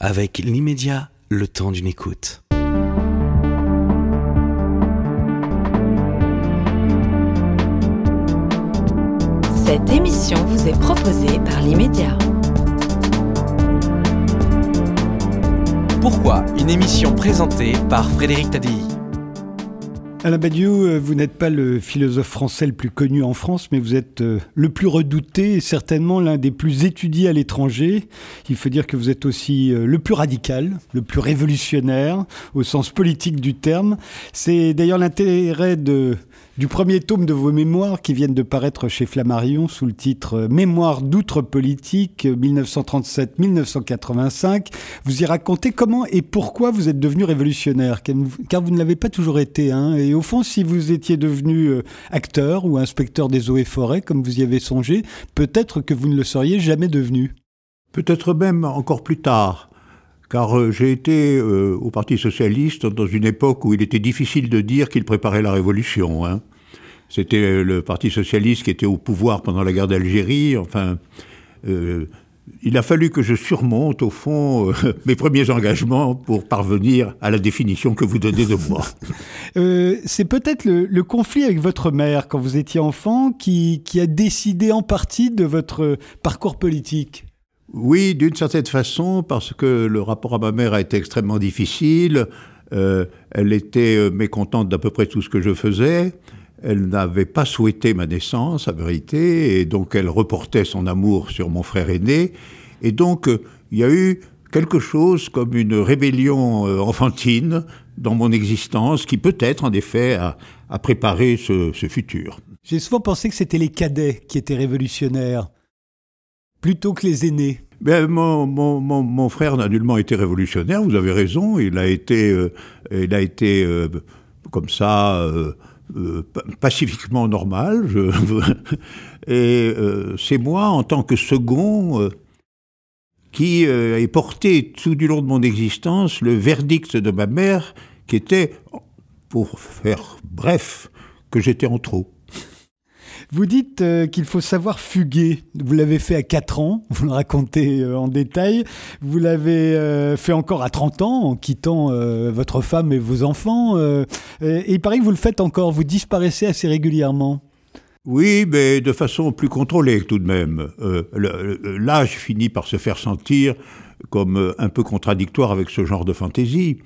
Avec l'immédiat, le temps d'une écoute. Cette émission vous est proposée par l'immédiat. Pourquoi une émission présentée par Frédéric Tadei? Alain Badiou, euh, vous n'êtes pas le philosophe français le plus connu en France, mais vous êtes euh, le plus redouté et certainement l'un des plus étudiés à l'étranger. Il faut dire que vous êtes aussi euh, le plus radical, le plus révolutionnaire, au sens politique du terme. C'est d'ailleurs l'intérêt de du premier tome de vos mémoires qui viennent de paraître chez Flammarion sous le titre Mémoire d'outre-politique 1937-1985. Vous y racontez comment et pourquoi vous êtes devenu révolutionnaire, car vous ne l'avez pas toujours été. Hein. Et au fond, si vous étiez devenu euh, acteur ou inspecteur des eaux et forêts, comme vous y avez songé, peut-être que vous ne le seriez jamais devenu. Peut-être même encore plus tard car euh, j'ai été euh, au Parti socialiste dans une époque où il était difficile de dire qu'il préparait la révolution. Hein. C'était euh, le Parti socialiste qui était au pouvoir pendant la guerre d'Algérie. Enfin, il a fallu que je surmonte, au fond, mes premiers engagements pour parvenir à la définition que vous donnez de moi. c'est peut-être le, conflit avec votre mère quand vous étiez enfant qui a décidé en partie de votre parcours politique. Oui, d'une certaine façon, parce que le rapport à ma mère a été extrêmement difficile. Euh, elle était euh, mécontente d'à peu près tout ce que je faisais. Elle n'avait pas souhaité ma naissance, à vérité, et donc elle reportait son amour sur mon frère aîné. Et donc, euh, il y a eu quelque chose comme une rébellion enfantine dans mon existence qui peut-être, en effet, a, préparé ce futur. J'ai souvent pensé que c'était les cadets qui étaient révolutionnaires plutôt que les aînés ben, mon, mon, mon, frère n'a nullement été révolutionnaire, vous avez raison, il a été, euh, il a été euh, comme ça, euh, pacifiquement normal. Et c'est moi, en tant que second, qui ai porté tout du long de mon existence le verdict de ma mère, qui était, pour faire bref, que j'étais en trop. Vous dites euh, qu'il faut savoir fuguer. Vous l'avez fait à 4 ans, vous le racontez euh, en détail. Vous l'avez euh, fait encore à 30 ans en quittant votre femme et vos enfants. et il paraît que vous le faites encore, vous disparaissez assez régulièrement. Oui, mais de façon plus contrôlée tout de même. L'âge finit par se faire sentir comme un peu contradictoire avec ce genre de fantaisie.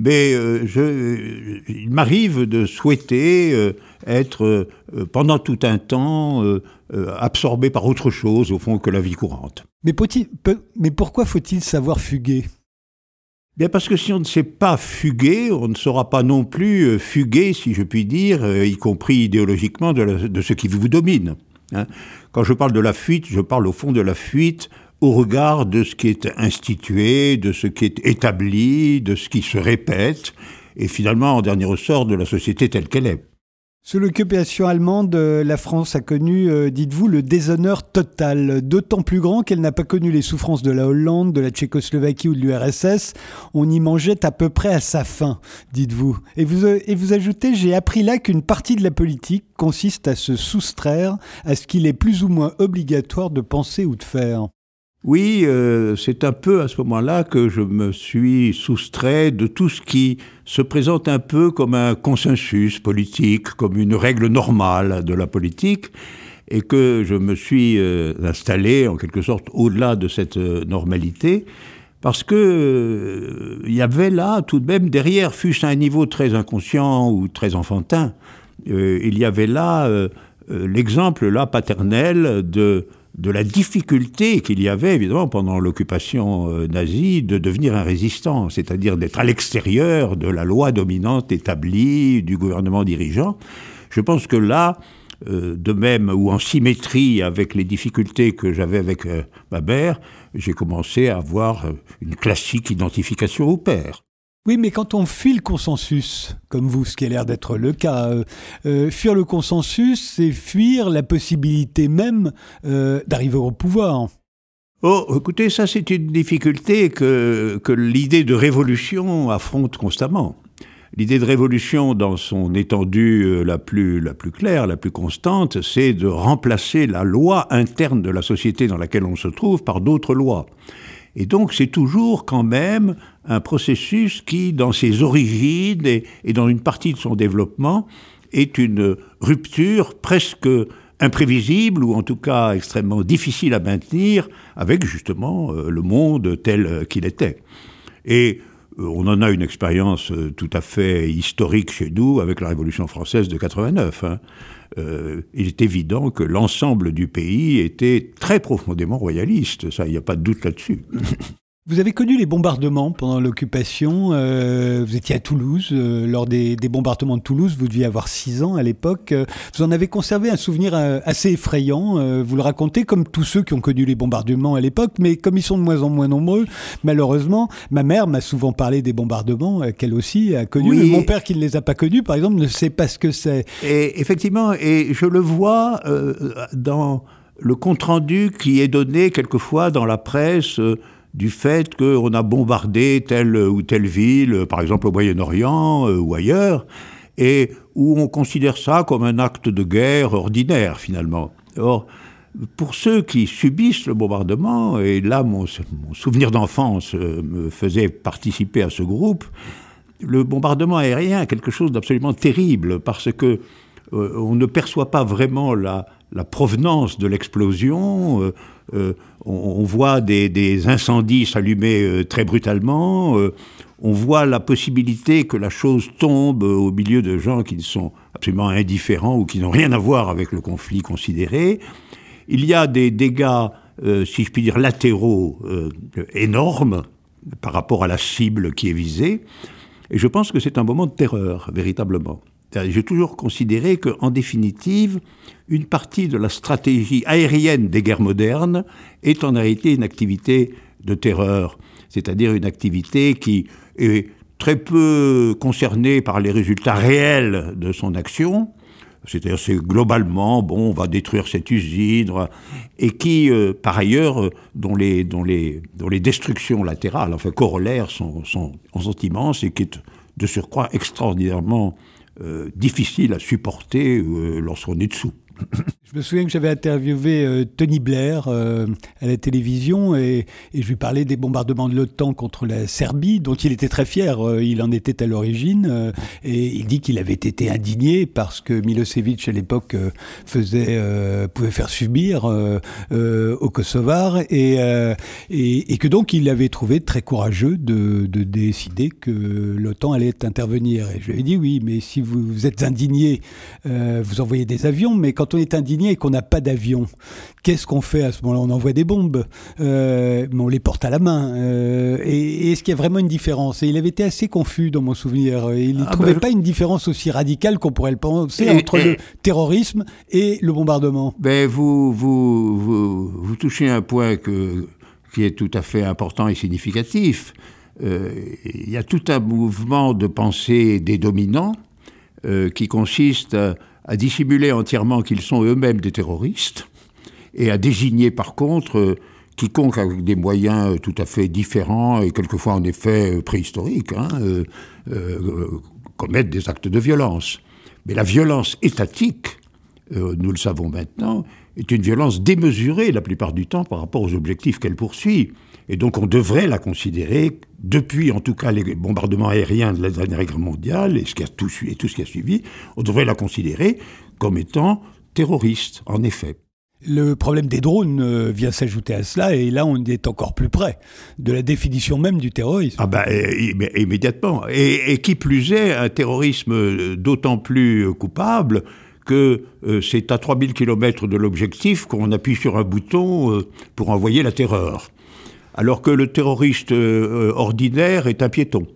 Mais je, il m'arrive de souhaiter être euh, pendant tout un temps euh, euh, absorbé par autre chose au fond que la vie courante. Mais, mais pourquoi faut-il savoir fuguer? Bien parce que si on ne sait pas fuguer, on ne saura pas non plus fuguer, si je puis dire, y compris idéologiquement, de, ce qui vous domine. Hein. Quand je parle de la fuite, je parle au fond de la fuite au regard de ce qui est institué, de ce qui est établi, de ce qui se répète, et finalement, en dernier ressort, de la société telle qu'elle est. Sous l'occupation allemande, euh, la France a connu, euh, dites-vous, le déshonneur total, d'autant plus grand qu'elle n'a pas connu les souffrances de la Hollande, de la Tchécoslovaquie ou de l'URSS. On y mangeait à peu près à sa faim, dites-vous. Euh, et vous ajoutez, j'ai appris là qu'une partie de la politique consiste à se soustraire à ce qu'il est plus ou moins obligatoire de penser ou de faire. Oui, euh, c'est un peu à ce moment-là que je me suis soustrait de tout ce qui se présente un peu comme un consensus politique, comme une règle normale de la politique, et que je me suis euh, installé en quelque sorte au-delà de cette euh, normalité, parce que il y avait là tout de même derrière, fût-ce à un niveau très inconscient ou très enfantin, il y avait là l'exemple là paternel de de la difficulté qu'il y avait, évidemment, pendant l'occupation euh, nazie, de devenir un résistant, c'est-à-dire d'être à l'extérieur de la loi dominante établie, du gouvernement dirigeant. Je pense que là, euh, de même, ou en symétrie avec les difficultés que j'avais avec euh, ma mère, j'ai commencé à avoir une classique identification au père. Oui, mais quand on fuit le consensus, comme vous, ce qui a l'air d'être le cas, euh, euh, fuir le consensus, c'est fuir la possibilité même euh, d'arriver au pouvoir. Oh, écoutez, ça c'est une difficulté que, que l'idée de révolution affronte constamment. L'idée de révolution, dans son étendue la plus, la plus claire, la plus constante, c'est de remplacer la loi interne de la société dans laquelle on se trouve par d'autres lois. Et donc c'est toujours quand même un processus qui, dans ses origines et, dans une partie de son développement, est une rupture presque imprévisible ou en tout cas extrêmement difficile à maintenir avec justement euh, le monde tel qu'il était. On en a une expérience euh, tout à fait historique chez nous avec la Révolution française de 89. Hein. Euh, il est évident que l'ensemble du pays était très profondément royaliste, ça, il n'y a pas de doute là-dessus. Vous avez connu les bombardements pendant l'occupation. Euh, vous étiez à Toulouse euh, lors des, des, bombardements de Toulouse. Vous deviez avoir 6 ans à l'époque. Vous en avez conservé un souvenir euh, assez effrayant. Euh, vous le racontez comme tous ceux qui ont connu les bombardements à l'époque, mais comme ils sont de moins en moins nombreux, malheureusement, ma mère m'a souvent parlé des bombardements qu'elle aussi a connus. Oui. Mon père qui ne les a pas connus, par exemple, ne sait pas ce que c'est. Et effectivement, et je le vois dans le compte rendu qui est donné quelquefois dans la presse du fait qu'on a bombardé telle ou telle ville, par exemple au Moyen-Orient euh, ou ailleurs, et où on considère ça comme un acte de guerre ordinaire finalement. Or, pour ceux qui subissent le bombardement, et là mon, souvenir d'enfance euh, me faisait participer à ce groupe, le bombardement aérien est quelque chose d'absolument terrible parce que euh, on ne perçoit pas vraiment la, provenance de l'explosion. On, on, voit des, incendies s'allumer euh, très brutalement. Euh, on voit la possibilité que la chose tombe au milieu de gens qui sont absolument indifférents ou qui n'ont rien à voir avec le conflit considéré. Il y a des dégâts, euh, si je puis dire, latéraux énormes par rapport à la cible qui est visée. Et je pense que c'est un moment de terreur, véritablement. J'ai toujours considéré qu'en définitive, une partie de la stratégie aérienne des guerres modernes est en réalité une activité de terreur, c'est-à-dire une activité qui est très peu concernée par les résultats réels de son action, c'est-à-dire c'est globalement, bon, on va détruire cette usine, et qui, euh, par ailleurs, euh, dont, les, dont, les, dont les destructions latérales, enfin corollaires, sont, sont, sont immenses et qui est de surcroît extraordinairement difficile à supporter euh, lorsqu'on est dessous. Je me souviens que j'avais interviewé euh, Tony Blair euh, à la télévision et, je lui parlais des bombardements de l'OTAN contre la Serbie, dont il était très fier. Euh, il en était à l'origine et il dit qu'il avait été indigné parce que Milosevic à l'époque pouvait faire subir aux Kosovars et, que donc il avait trouvé très courageux de, de décider que l'OTAN allait intervenir. Et je lui ai dit oui, mais si vous êtes indigné, vous envoyez des avions, mais quand on est indigné et qu'on n'a pas d'avion, qu'est-ce qu'on fait à ce moment-là? On envoie des bombes, euh, mais on les porte à la main. Euh, et, et est-ce qu'il y a vraiment une différence? Et il avait été assez confus dans mon souvenir. Il ne ah trouvait ben... pas une différence aussi radicale qu'on pourrait le penser et, entre et... le terrorisme et le bombardement. Ben vous, vous, vous, vous touchez un point que, qui est tout à fait important et significatif. Euh, il y a tout un mouvement de pensée des dominants euh, qui consiste à à dissimuler entièrement qu'ils sont eux-mêmes des terroristes et à désigner par contre euh, quiconque avec des moyens euh, tout à fait différents et quelquefois en effet euh, préhistoriques hein, des actes de violence. Mais la violence étatique, euh, nous le savons maintenant, est une violence démesurée la plupart du temps par rapport aux objectifs qu'elle poursuit. Et donc on devrait la considérer, depuis en tout cas les bombardements aériens de la dernière guerre mondiale et, ce qui a tout, et tout ce qui a suivi, on devrait la considérer comme étant terroriste, en effet. Le problème des drones euh, vient s'ajouter à cela, et là on est encore plus près de la définition même du terrorisme. Ah ben immédiatement. Et, et qui plus est, un terrorisme d'autant plus coupable que euh, c'est à 3000 km de l'objectif qu'on appuie sur un bouton euh, pour envoyer la terreur alors que le terroriste euh, ordinaire est un piéton.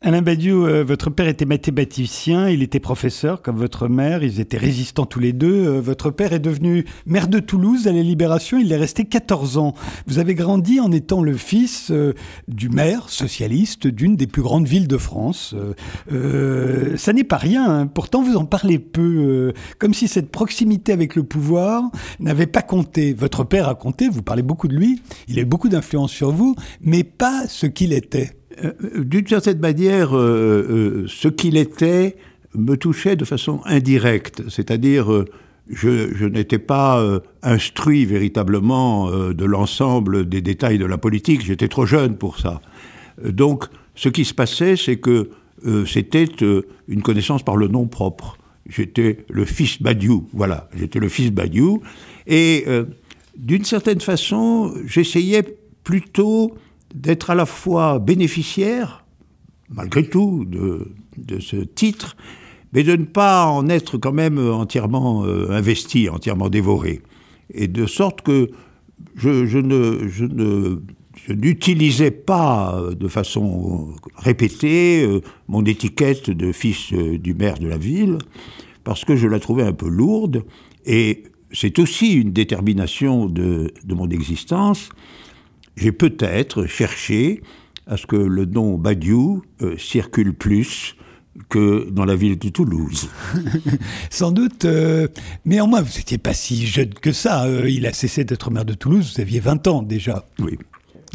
Alain Badiou, euh, votre père était mathématicien, il était professeur comme votre mère, ils étaient résistants tous les deux. Euh, votre père est devenu maire de Toulouse à la Libération, il est resté 14 ans. Vous avez grandi en étant le fils euh, du maire socialiste d'une des plus grandes villes de France. Euh, euh ça n'est pas rien, hein. pourtant vous en parlez peu, euh, comme si cette proximité avec le pouvoir n'avait pas compté. Votre père a compté, vous parlez beaucoup de lui, il a eu beaucoup d'influence sur vous, mais pas ce qu'il était. Euh, d'une certaine manière, euh, euh, ce qu'il était me touchait de façon indirecte, c'est-à-dire je, n'étais pas instruit véritablement de l'ensemble des détails de la politique, j'étais trop jeune pour ça. donc, ce qui se passait, c'est que c'était une connaissance par le nom propre. J'étais le fils Badiou, voilà, j'étais le fils Badiou, et d'une certaine façon, j'essayais plutôt d'être à la fois bénéficiaire, malgré tout, de, de ce titre, mais de ne pas en être quand même entièrement euh, investi, entièrement dévoré. Et de sorte que je, je ne, je ne n'utilisais pas de façon répétée euh, mon étiquette de fils euh, du maire de la ville, parce que je la trouvais un peu lourde, et c'est aussi une détermination de, de mon existence. J'ai peut-être cherché à ce que le nom Badiou circule plus que dans la ville de Toulouse. Sans doute. Euh, néanmoins, vous n'étiez pas si jeune que ça. Euh, il a cessé d'être maire de Toulouse, vous aviez 20 ans déjà. Oui.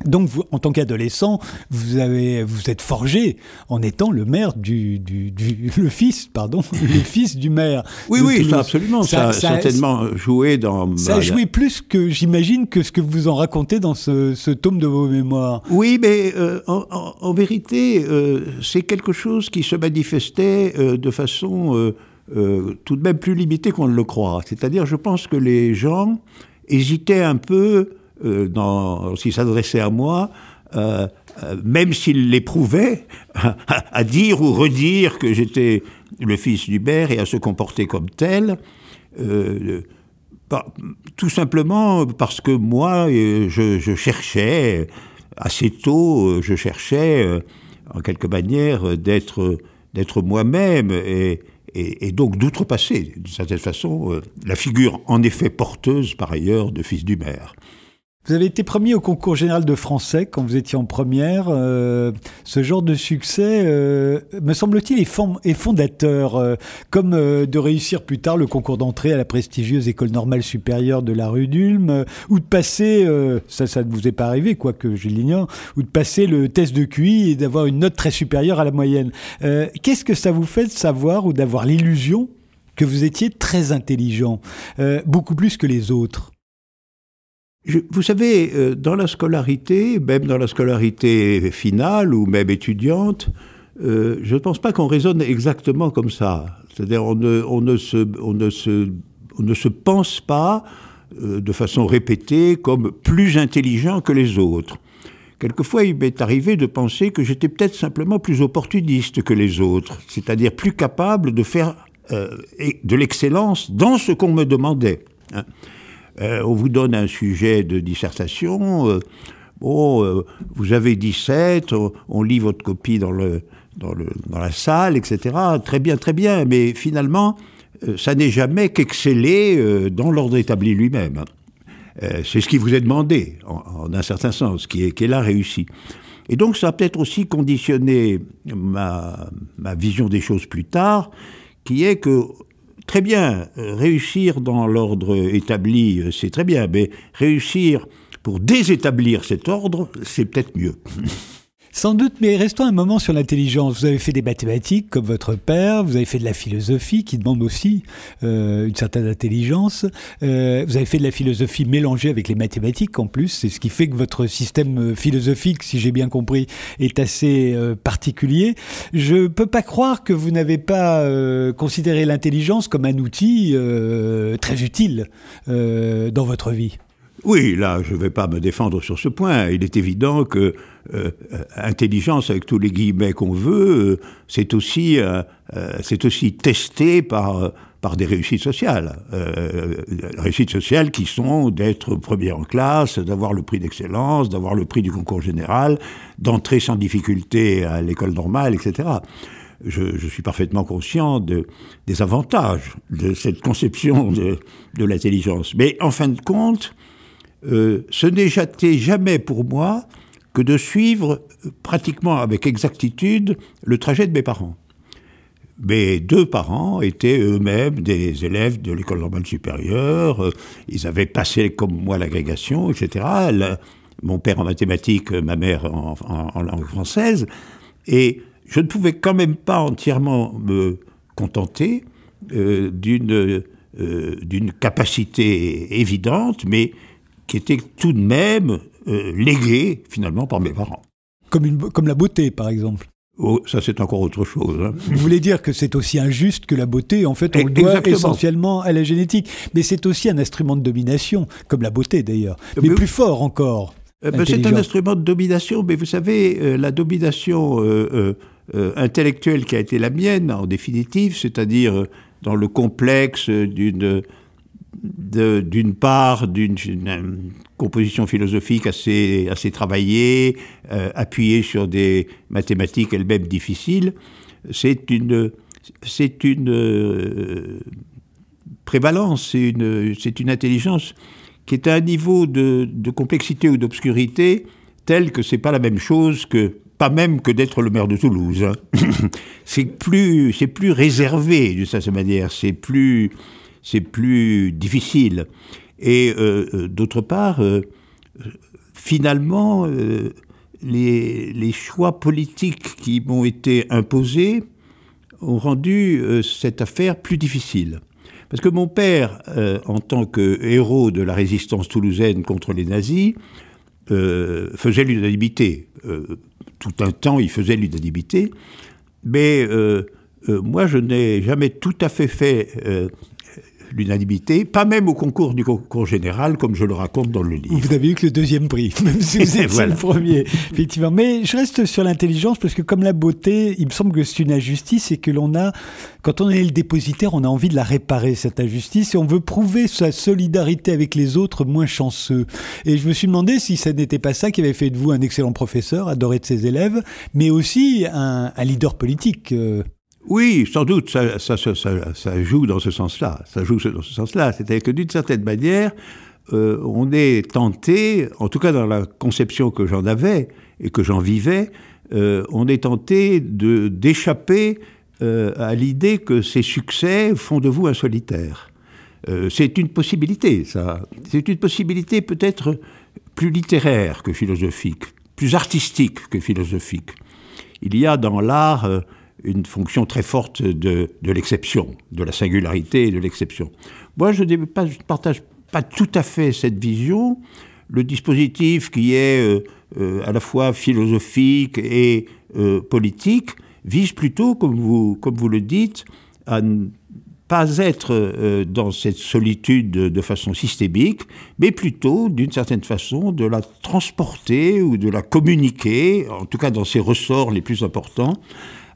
Donc, vous, en tant qu'adolescent, vous avez, vous êtes forgé en étant le maire du, du, du le fils, pardon, le fils du maire. Oui, oui, ça absolument. Ça, a certainement joué dans. Ça a joué plus que j'imagine que ce que vous en racontez dans ce, ce tome de vos mémoires. Oui, mais euh, en, en, vérité, euh, c'est quelque chose qui se manifestait euh, de façon tout de même plus limitée qu'on ne le croit. C'est-à-dire, je pense que les gens hésitaient un peu dans, s'il s'adressait à moi, euh, euh, même s'il l'éprouvait, à, dire ou redire que j'étais le fils d'Hubert et à se comporter comme tel, tout simplement parce que moi, je, cherchais, assez tôt, je cherchais, en quelque manière, d'être, moi-même et, donc d'outrepasser, d'une certaine façon, la figure en effet porteuse, par ailleurs, de fils du maire. Vous avez été premier au concours général de français quand vous étiez en première. Euh, ce genre de succès, euh, me semble-t-il, est, fondateur, euh, comme de réussir plus tard le concours d'entrée à la prestigieuse école normale supérieure de la rue d'Ulm, ou de passer, ça, ça ne vous est pas arrivé, quoique je l'ignore, ou de passer le test de QI et d'avoir une note très supérieure à la moyenne. Qu'est-ce que ça vous fait de savoir ou d'avoir l'illusion que vous étiez très intelligent, beaucoup plus que les autres? Vous savez, euh, dans la scolarité, même dans la scolarité finale ou même étudiante, euh, je ne pense pas qu'on raisonne exactement comme ça. C'est-à-dire, on ne, se, ne se, ne se pense pas euh, de façon répétée comme plus intelligent que les autres. Quelquefois, il m'est arrivé de penser que j'étais peut-être simplement plus opportuniste que les autres, c'est-à-dire plus capable de faire de l'excellence dans ce qu'on me demandait. Hein. Euh, on vous donne un sujet de dissertation, euh, vous avez 17, on, lit votre copie dans, le, dans, le, dans la salle, etc. Très bien, très bien, mais finalement, ça n'est jamais qu'exceller dans l'ordre établi lui-même. c'est ce qui vous est demandé, en, un certain sens, qui est, qui est là réussi. Et donc ça a peut-être aussi conditionné ma, ma vision des choses plus tard, qui est que très bien, euh, réussir dans l'ordre établi, euh, c'est très bien, mais réussir pour désétablir cet ordre, c'est peut-être mieux. Sans doute, mais restons un moment sur l'intelligence. Vous avez fait des mathématiques comme votre père, vous avez fait de la philosophie qui demande aussi euh, une certaine intelligence. Euh, vous avez fait de la philosophie mélangée avec les mathématiques en plus. C'est ce qui fait que votre système euh, philosophique, si j'ai bien compris, est assez particulier. Je ne peux pas croire que vous n'avez pas considéré l'intelligence comme un outil très utile dans votre vie. Oui, là, je ne vais pas me défendre sur ce point. Il est évident que euh, intelligence, avec tous les guillemets qu'on veut, euh, c'est aussi, euh, c'est aussi testé par par des réussites sociales. réussites sociales qui sont d'être premier en classe, d'avoir le prix d'excellence, d'avoir le prix du concours général, d'entrer sans difficulté à l'école normale, etc. Je, suis parfaitement conscient de, des avantages de cette conception de, de l'intelligence. Mais en fin de compte, ce n'est jamais pour moi que de suivre euh, pratiquement avec exactitude le trajet de mes parents. Mes deux parents étaient eux-mêmes des élèves de l'école normale supérieure, euh, ils avaient passé comme moi l'agrégation, etc. mon père en mathématiques, ma mère en, langue française, et je ne pouvais quand même pas entièrement me contenter d'une capacité évidente, mais qui était tout de même léguée finalement par mes parents. Comme, une, comme la beauté, par exemple. Oh, ça c'est encore autre chose. Hein. Vous voulez dire que c'est aussi injuste que la beauté En fait, on le doit essentiellement à la génétique. Mais c'est aussi un instrument de domination, comme la beauté d'ailleurs. Mais, plus fort encore. Euh, ben, c'est un instrument de domination, mais vous savez, euh, la domination euh, intellectuelle qui a été la mienne, en définitive, c'est-à-dire dans le complexe d'une d'une part d'une composition philosophique assez, assez travaillée, appuyée sur des mathématiques elles-mêmes difficiles, c'est une, c'est une prévalence, c'est une, c'est une intelligence qui est à un niveau de, complexité ou d'obscurité tel que c'est pas la même chose que pas même que d'être le maire de Toulouse. Hein. c'est plus c'est plus réservé d'une certaine manière, c'est plus c'est plus difficile. Et euh, euh, d'autre part, euh, finalement, les, les, choix politiques qui m'ont été imposés ont rendu cette affaire plus difficile. Parce que mon père, en tant que héros de la résistance toulousaine contre les nazis, faisait l'unanimité. Tout un temps, il faisait l'unanimité. Mais moi, je n'ai jamais tout à fait fait l'unanimité, pas même au concours du concours général, comme je le raconte dans le livre. Vous avez eu que le deuxième prix, même si vous êtes le premier, effectivement. Mais je reste sur l'intelligence, parce que comme la beauté, il me semble que c'est une injustice et que l'on a, quand on est le dépositaire, on a envie de la réparer, cette injustice, et on veut prouver sa solidarité avec les autres moins chanceux. Et je me suis demandé si ça n'était pas ça qui avait fait de vous un excellent professeur, adoré de ses élèves, mais aussi un, un leader politique. Euh, oui, sans doute, ça, ça, ça, ça, joue dans ce sens-là. Ça joue dans ce sens-là. C'est-à-dire que d'une certaine manière, euh, on est tenté, en tout cas dans la conception que j'en avais et que j'en vivais, euh, on est tenté de d'échapper euh, à l'idée que ces succès font de vous un solitaire. c'est une possibilité, ça. C'est une possibilité peut-être plus littéraire que philosophique, plus artistique que philosophique. Il y a dans l'art une fonction très forte de, l'exception, de la singularité et de l'exception. Moi, je ne partage pas tout à fait cette vision. Le dispositif qui est euh, euh, à la fois philosophique et euh, politique vise plutôt, comme vous le dites, à ne pas être dans cette solitude de façon systémique, mais plutôt, d'une certaine façon, de la transporter ou de la communiquer, en tout cas dans ses ressorts les plus importants,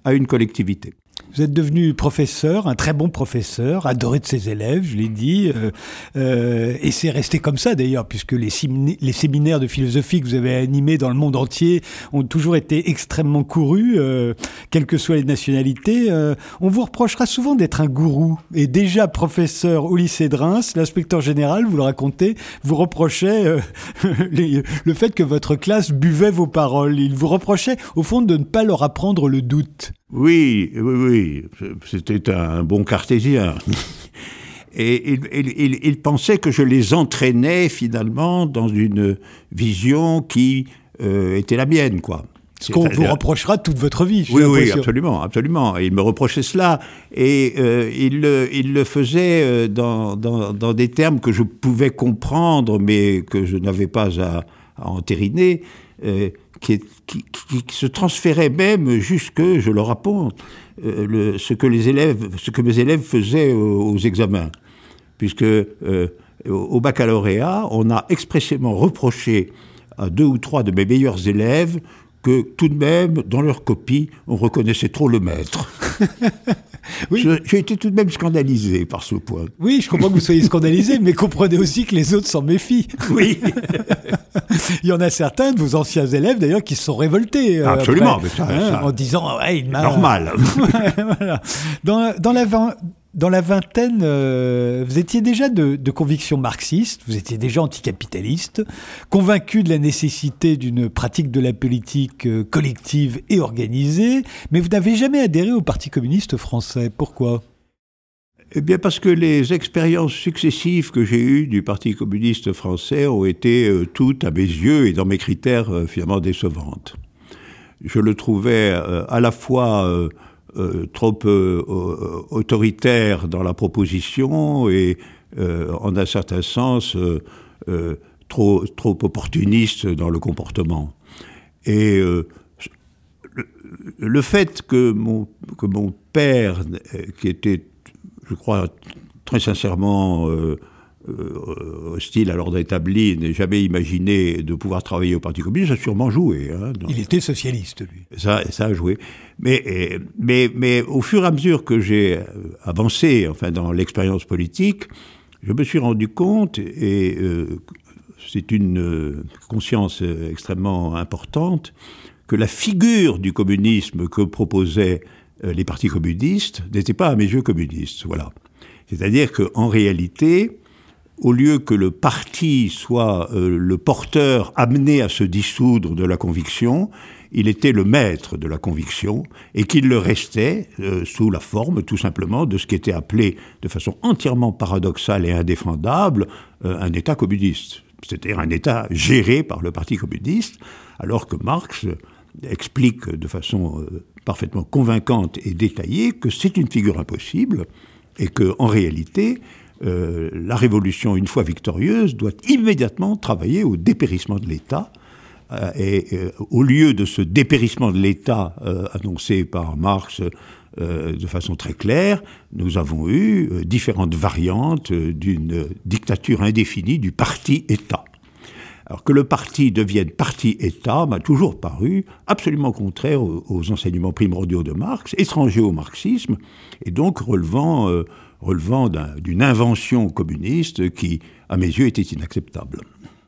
à une collectivité. Vous êtes devenu professeur, un très bon professeur, adoré de ses élèves, je l'ai dit, euh, euh, et c'est resté comme ça d'ailleurs, puisque les, séminaires de philosophie que vous avez animés dans le monde entier ont toujours été extrêmement courus, euh, quelles que soient les nationalités. Euh, on vous reprochera souvent d'être un gourou, et déjà professeur au lycée de Reims, l'inspecteur général, vous le racontez, vous reprochait euh, le fait que votre classe buvait vos paroles. Il vous reprochait au fond de ne pas leur apprendre le doute. Oui, oui, oui, c'était un bon cartésien. Et il, pensait que je les entraînais finalement dans une vision qui euh, était la mienne, quoi. Ce qu'on vous reprochera toute votre vie. Oui, oui, absolument, absolument. il me reprochait cela. Et euh, il, il, le faisait euh, dans, dans, dans, des termes que je pouvais comprendre, mais que je n'avais pas à, à entériner qui, se transférait même jusque, je le raconte, euh, ce, que les élèves, ce que mes élèves faisaient aux, examens. Puisque euh, au baccalauréat, on a expressément reproché à deux ou trois de mes meilleurs élèves que tout de même, dans leur copie, on reconnaissait trop le maître. J'ai été tout de même scandalisé par ce point. Oui, je comprends que vous soyez scandalisé, mais comprenez aussi que les autres s'en méfient. Oui. Il y en a certains de vos anciens élèves, d'ailleurs, qui se sont révoltés. Euh, Absolument. mais ça, hein, en disant, ouais, il m'a... Normal. voilà. Dans, dans la dans la vingtaine, euh, vous étiez déjà de, conviction marxiste, vous étiez déjà anticapitaliste, convaincu de la nécessité d'une pratique de la politique euh, collective et organisée, mais vous n'avez jamais adhéré au Parti communiste français. Pourquoi? Eh bien parce que les expériences successives que j'ai eues du Parti communiste français ont été euh, toutes, à mes yeux et dans mes critères, finalement décevantes. Je le trouvais à la fois trop autoritaire dans la proposition et en un certain sens trop, trop opportuniste dans le comportement. Et le, fait que mon, que mon père, qui était, je crois, très sincèrement euh, hostile à l'ordre établi, n'ait jamais imaginé de pouvoir travailler au Parti communiste, ça a sûrement joué. Hein, Il était socialiste, lui. Ça, ça a joué. Mais, mais, mais au fur et à mesure que j'ai avancé enfin, dans l'expérience politique, je me suis rendu compte, et euh, c'est une euh, conscience extrêmement importante, que la figure du communisme que proposaient les partis communistes n'était pas à mes yeux communiste. Voilà. C'est-à-dire qu'en réalité, au lieu que le parti soit euh, le porteur amené à se dissoudre de la conviction, il était le maître de la conviction et qu'il le restait euh, sous la forme tout simplement de ce qui était appelé de façon entièrement paradoxale et indéfendable euh, un État communiste, c'est-à-dire un État géré par le Parti communiste, alors que Marx explique de façon parfaitement convaincante et détaillée que c'est une figure impossible et que en réalité euh, la révolution, une fois victorieuse, doit immédiatement travailler au dépérissement de l'État. Euh, et euh, au lieu de ce dépérissement de l'État annoncé par Marx de façon très claire, nous avons eu différentes variantes d'une dictature indéfinie du parti-État. Alors que le parti devienne parti-État m'a toujours paru absolument contraire aux, enseignements primordiaux de Marx, étranger au marxisme, et donc relevant relevant d'une invention communiste qui, à mes yeux, était inacceptable.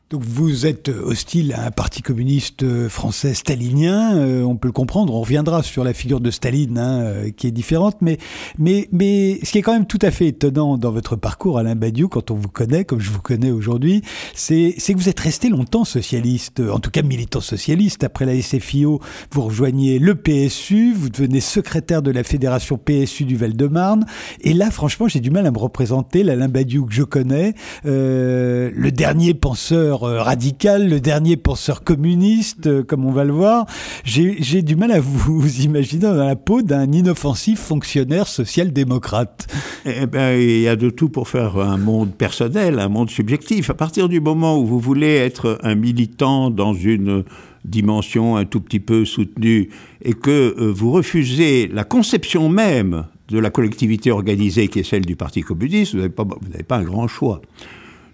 Donc vous êtes hostile à un parti communiste français stalinien, euh, on peut le comprendre, on reviendra sur la figure de Staline hein, euh, qui est différente, mais, mais, mais ce qui est quand même tout à fait étonnant dans votre parcours, Alain Badiou, quand on vous connaît, comme je vous connais aujourd'hui, c'est que vous êtes resté longtemps socialiste, en tout cas militant socialiste. Après la SFIO, vous rejoignez le PSU, vous devenez secrétaire de la fédération PSU du Val-de-Marne, et là franchement j'ai du mal à me représenter l'Alain Badiou que je connais, euh, le dernier penseur euh, radical, le dernier penseur communiste, euh, comme on va le voir. J'ai du mal à vous imaginer dans la peau d'un inoffensif fonctionnaire social-démocrate. Eh bien, il y a de tout pour faire un monde personnel, un monde subjectif. À partir du moment où vous voulez être un militant dans une dimension un tout petit peu soutenue et que euh, vous refusez la conception même de la collectivité organisée qui est celle du Parti communiste, vous n'avez pas, pas un grand choix.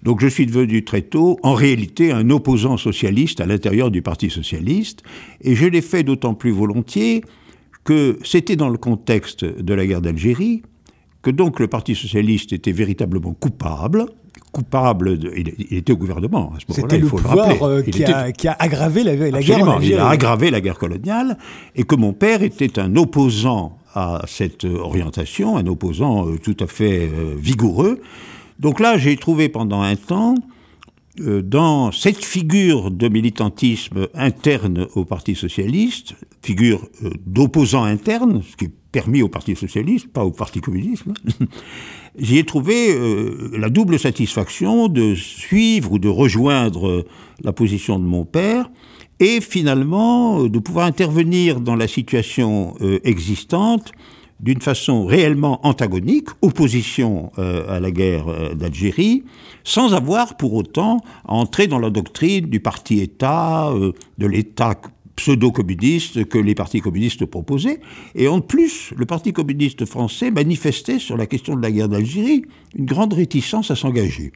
Donc je suis devenu très tôt, en réalité, un opposant socialiste à l'intérieur du Parti socialiste, et je l'ai fait d'autant plus volontiers que c'était dans le contexte de la guerre d'Algérie, que donc le Parti socialiste était véritablement coupable, coupable, il, était au gouvernement à ce moment-là, C'était le pouvoir euh, qui, a, qui, a, aggravé la, la guerre. Il a aggravé la guerre coloniale, et que mon père était un opposant à cette orientation, un opposant euh, tout à fait euh, vigoureux, donc là, j'ai trouvé pendant un temps, euh, dans cette figure de militantisme interne au Parti socialiste, figure euh, d'opposant interne, ce qui est permis au Parti socialiste, pas au Parti communiste, hein, j'y ai trouvé euh, la double satisfaction de suivre ou de rejoindre la position de mon père, et finalement de pouvoir intervenir dans la situation existante d'une façon réellement antagonique, opposition euh, à la guerre euh, d'Algérie, sans avoir pour autant entré dans la doctrine du parti-État, euh, de l'État pseudo-communiste que les partis communistes proposaient. Et en plus, le Parti communiste français manifestait sur la question de la guerre d'Algérie une grande réticence à s'engager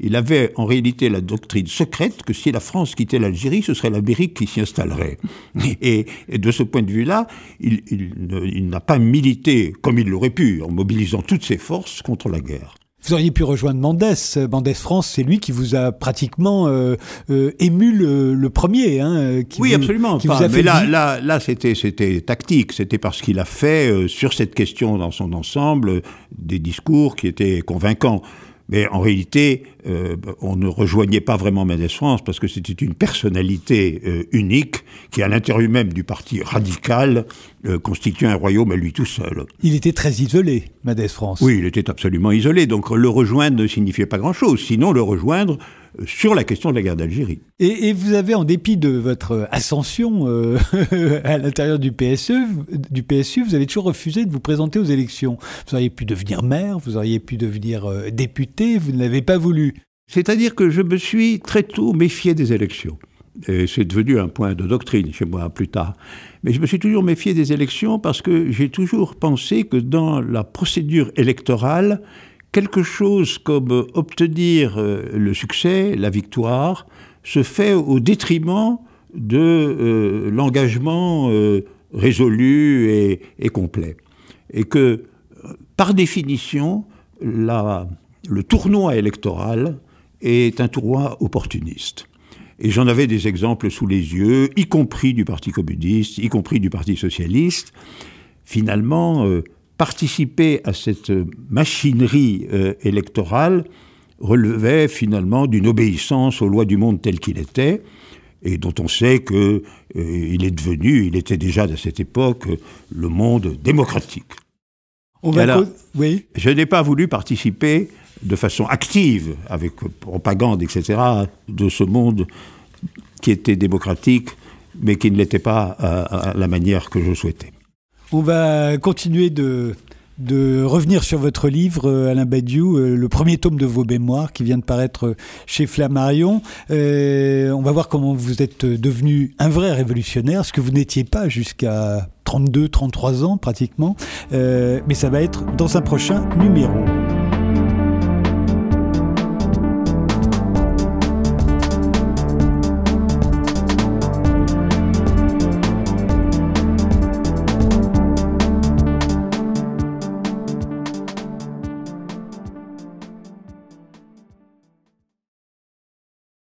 il avait en réalité la doctrine secrète que si la France quittait l'Algérie, ce serait l'Amérique qui s'y installerait. Et, de ce point de vue-là, il, n'a pas milité comme il l'aurait pu, en mobilisant toutes ses forces contre la guerre. Vous auriez pu rejoindre Mendès. Mendès France, c'est lui qui vous a pratiquement euh, euh, ému le, premier. Hein, oui, absolument. mais là, là, là, c'était, c'était tactique. C'était parce qu'il a fait euh, sur cette question dans son ensemble des discours qui étaient convaincants. Mais en réalité, euh, on ne rejoignait pas vraiment Mendès France parce que c'était une personnalité euh, unique qui, à l'intérieur même du parti radical, euh, constituait un royaume à lui tout seul. Il était très isolé, Mendès France. Oui, il était absolument isolé. Donc le rejoindre ne signifiait pas grand-chose. Sinon, le rejoindre sur la question de la guerre d'Algérie. Et, vous avez, en dépit de votre ascension euh, à l'intérieur du PSE, du PSU, vous avez toujours refusé de vous présenter aux élections. Vous auriez pu devenir maire, vous auriez pu devenir euh, député, vous ne l'avez pas voulu. C'est-à-dire que je me suis très tôt méfié des élections. Et c'est devenu un point de doctrine chez moi plus tard. Mais je me suis toujours méfié des élections parce que j'ai toujours pensé que dans la procédure électorale, quelque chose comme obtenir euh, le succès, la victoire, se fait au détriment de euh, l'engagement euh, résolu et, et, complet. Et que, par définition, le tournoi électoral est un tournoi opportuniste. Et j'en avais des exemples sous les yeux, y compris du Parti communiste, y compris du Parti socialiste. Finalement, participer à cette machinerie euh, électorale relevait finalement d'une obéissance aux lois du monde tel qu'il était, et dont on sait qu'il euh, est devenu, il était déjà à cette époque, le monde démocratique. Alors, oui. Je n'ai pas voulu participer de façon active, avec propagande, etc., de ce monde qui était démocratique, mais qui ne l'était pas à la manière que je souhaitais. On va continuer de, revenir sur votre livre, euh, Alain Badiou, euh, le premier tome de vos mémoires qui vient de paraître chez Flammarion. Euh, on va voir comment vous êtes devenu un vrai révolutionnaire, ce que vous n'étiez pas jusqu'à 32, 33 ans pratiquement. mais ça va être dans un prochain numéro.